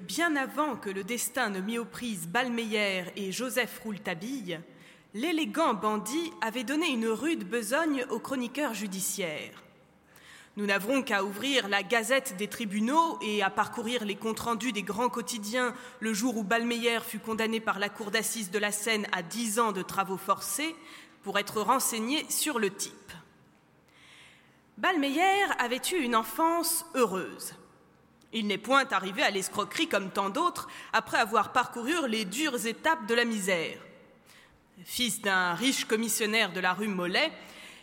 Bien avant que le destin ne mit aux prises Balmeyer et Joseph Rouletabille, l'élégant bandit avait donné une rude besogne aux chroniqueurs judiciaires. Nous n'avons qu'à ouvrir la gazette des tribunaux et à parcourir les comptes rendus des grands quotidiens le jour où Balmeyer fut condamné par la cour d'assises de la Seine à dix ans de travaux forcés pour être renseigné sur le type. Balmeyer avait eu une enfance heureuse. Il n'est point arrivé à l'escroquerie comme tant d'autres après avoir parcouru les dures étapes de la misère. Fils d'un riche commissionnaire de la rue Mollet,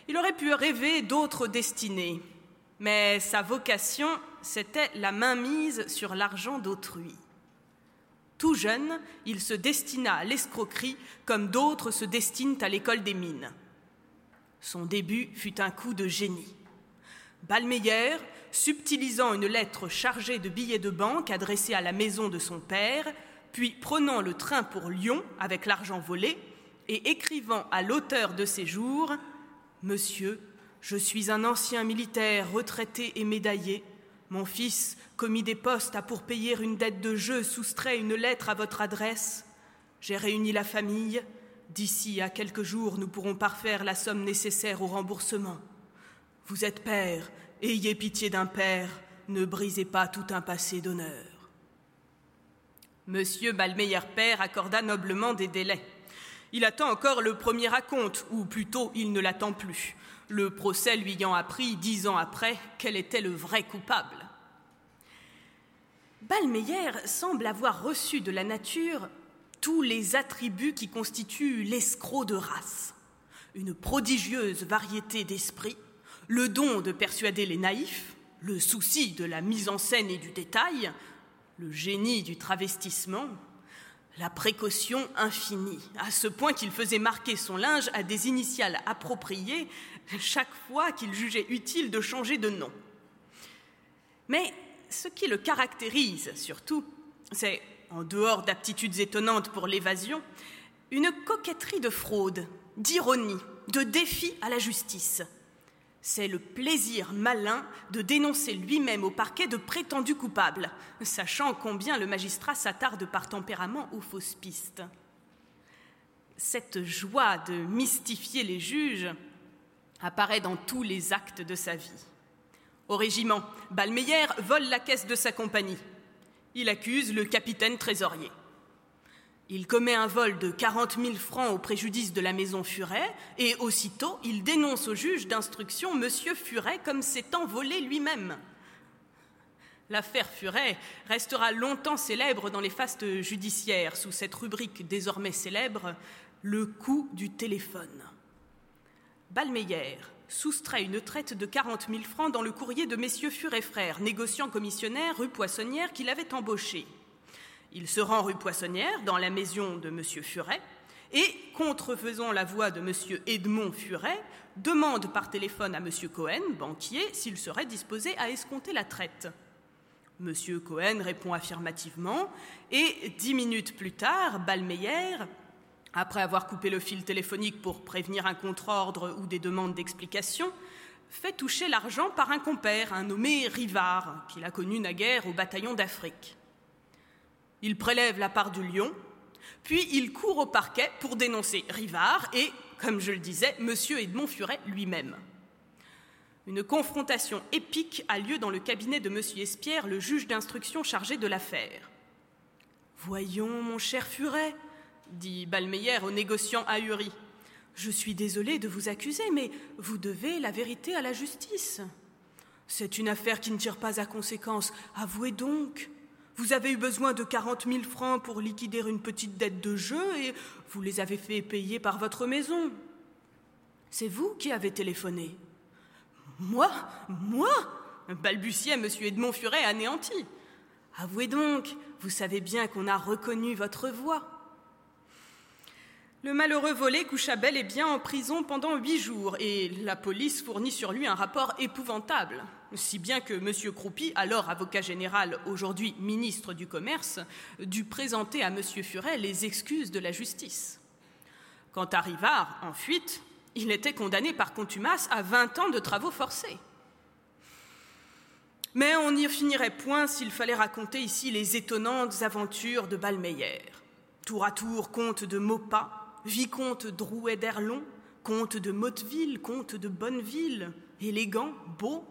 il aurait pu rêver d'autres destinées, mais sa vocation, c'était la mainmise sur l'argent d'autrui. Tout jeune, il se destina à l'escroquerie comme d'autres se destinent à l'école des mines. Son début fut un coup de génie. Balmeyer, subtilisant une lettre chargée de billets de banque adressée à la maison de son père, puis prenant le train pour Lyon avec l'argent volé, et écrivant à l'auteur de ses jours Monsieur, je suis un ancien militaire retraité et médaillé. Mon fils, commis des postes, a pour payer une dette de jeu soustrait une lettre à votre adresse. J'ai réuni la famille. D'ici à quelques jours, nous pourrons parfaire la somme nécessaire au remboursement. Vous êtes père, ayez pitié d'un père, ne brisez pas tout un passé d'honneur. Monsieur Balmeyer père accorda noblement des délais. Il attend encore le premier raconte, ou plutôt il ne l'attend plus le procès lui ayant appris dix ans après quel était le vrai coupable. Balmeyer semble avoir reçu de la nature tous les attributs qui constituent l'escroc de race. Une prodigieuse variété d'esprit, le don de persuader les naïfs, le souci de la mise en scène et du détail, le génie du travestissement, la précaution infinie, à ce point qu'il faisait marquer son linge à des initiales appropriées chaque fois qu'il jugeait utile de changer de nom. Mais ce qui le caractérise surtout, c'est, en dehors d'aptitudes étonnantes pour l'évasion, une coquetterie de fraude, d'ironie, de défi à la justice. C'est le plaisir malin de dénoncer lui-même au parquet de prétendus coupables, sachant combien le magistrat s'attarde par tempérament aux fausses pistes. Cette joie de mystifier les juges apparaît dans tous les actes de sa vie. Au régiment, Balmeyer vole la caisse de sa compagnie. Il accuse le capitaine trésorier. Il commet un vol de 40 000 francs au préjudice de la maison Furet et aussitôt il dénonce au juge d'instruction M. Furet comme s'étant volé lui-même. L'affaire Furet restera longtemps célèbre dans les fastes judiciaires sous cette rubrique désormais célèbre, le coup du téléphone. Balmeyer soustrait une traite de 40 000 francs dans le courrier de messieurs Furet frères, négociants commissionnaires rue Poissonnière qui l'avaient embauché. Il se rend rue Poissonnière, dans la maison de monsieur Furet, et, contrefaisant la voix de monsieur Edmond Furet, demande par téléphone à monsieur Cohen, banquier, s'il serait disposé à escompter la traite. Monsieur Cohen répond affirmativement, et dix minutes plus tard, Balmeyer après avoir coupé le fil téléphonique pour prévenir un contre-ordre ou des demandes d'explication, fait toucher l'argent par un compère, un nommé Rivard, qu'il a connu naguère au bataillon d'Afrique. Il prélève la part du lion, puis il court au parquet pour dénoncer Rivard et, comme je le disais, M. Edmond Furet lui-même. Une confrontation épique a lieu dans le cabinet de M. Espierre, le juge d'instruction chargé de l'affaire. Voyons, mon cher Furet, dit Balmeyer au négociant ahuri. Je suis désolé de vous accuser, mais vous devez la vérité à la justice. C'est une affaire qui ne tire pas à conséquence. Avouez donc. Vous avez eu besoin de quarante mille francs pour liquider une petite dette de jeu et vous les avez fait payer par votre maison. C'est vous qui avez téléphoné. Moi Moi balbutiait M. Edmond Furet anéanti. Avouez donc, vous savez bien qu'on a reconnu votre voix. Le malheureux volé coucha bel et bien en prison pendant huit jours et la police fournit sur lui un rapport épouvantable, si bien que M. Croupy, alors avocat général, aujourd'hui ministre du Commerce, dut présenter à M. Furet les excuses de la justice. Quant à Rivard, en fuite, il était condamné par contumace à vingt ans de travaux forcés. Mais on n'y finirait point s'il fallait raconter ici les étonnantes aventures de Balmeyer. Tour à tour, comte de Maupas, vicomte Drouet d'Erlon, comte de Motteville, comte de Bonneville, élégant, beau,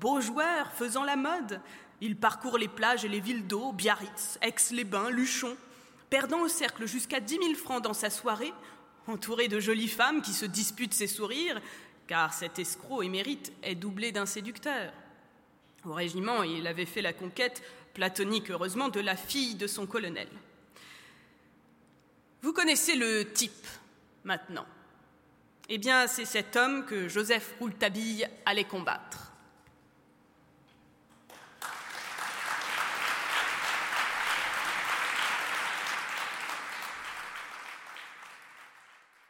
beau joueur, faisant la mode. Il parcourt les plages et les villes d'eau, Biarritz, Aix-les-Bains, Luchon, perdant au cercle jusqu'à dix mille francs dans sa soirée, entouré de jolies femmes qui se disputent ses sourires, car cet escroc émérite est doublé d'un séducteur. Au régiment, il avait fait la conquête, platonique heureusement, de la fille de son colonel. Vous connaissez le type maintenant. Eh bien, c'est cet homme que Joseph Rouletabille allait combattre.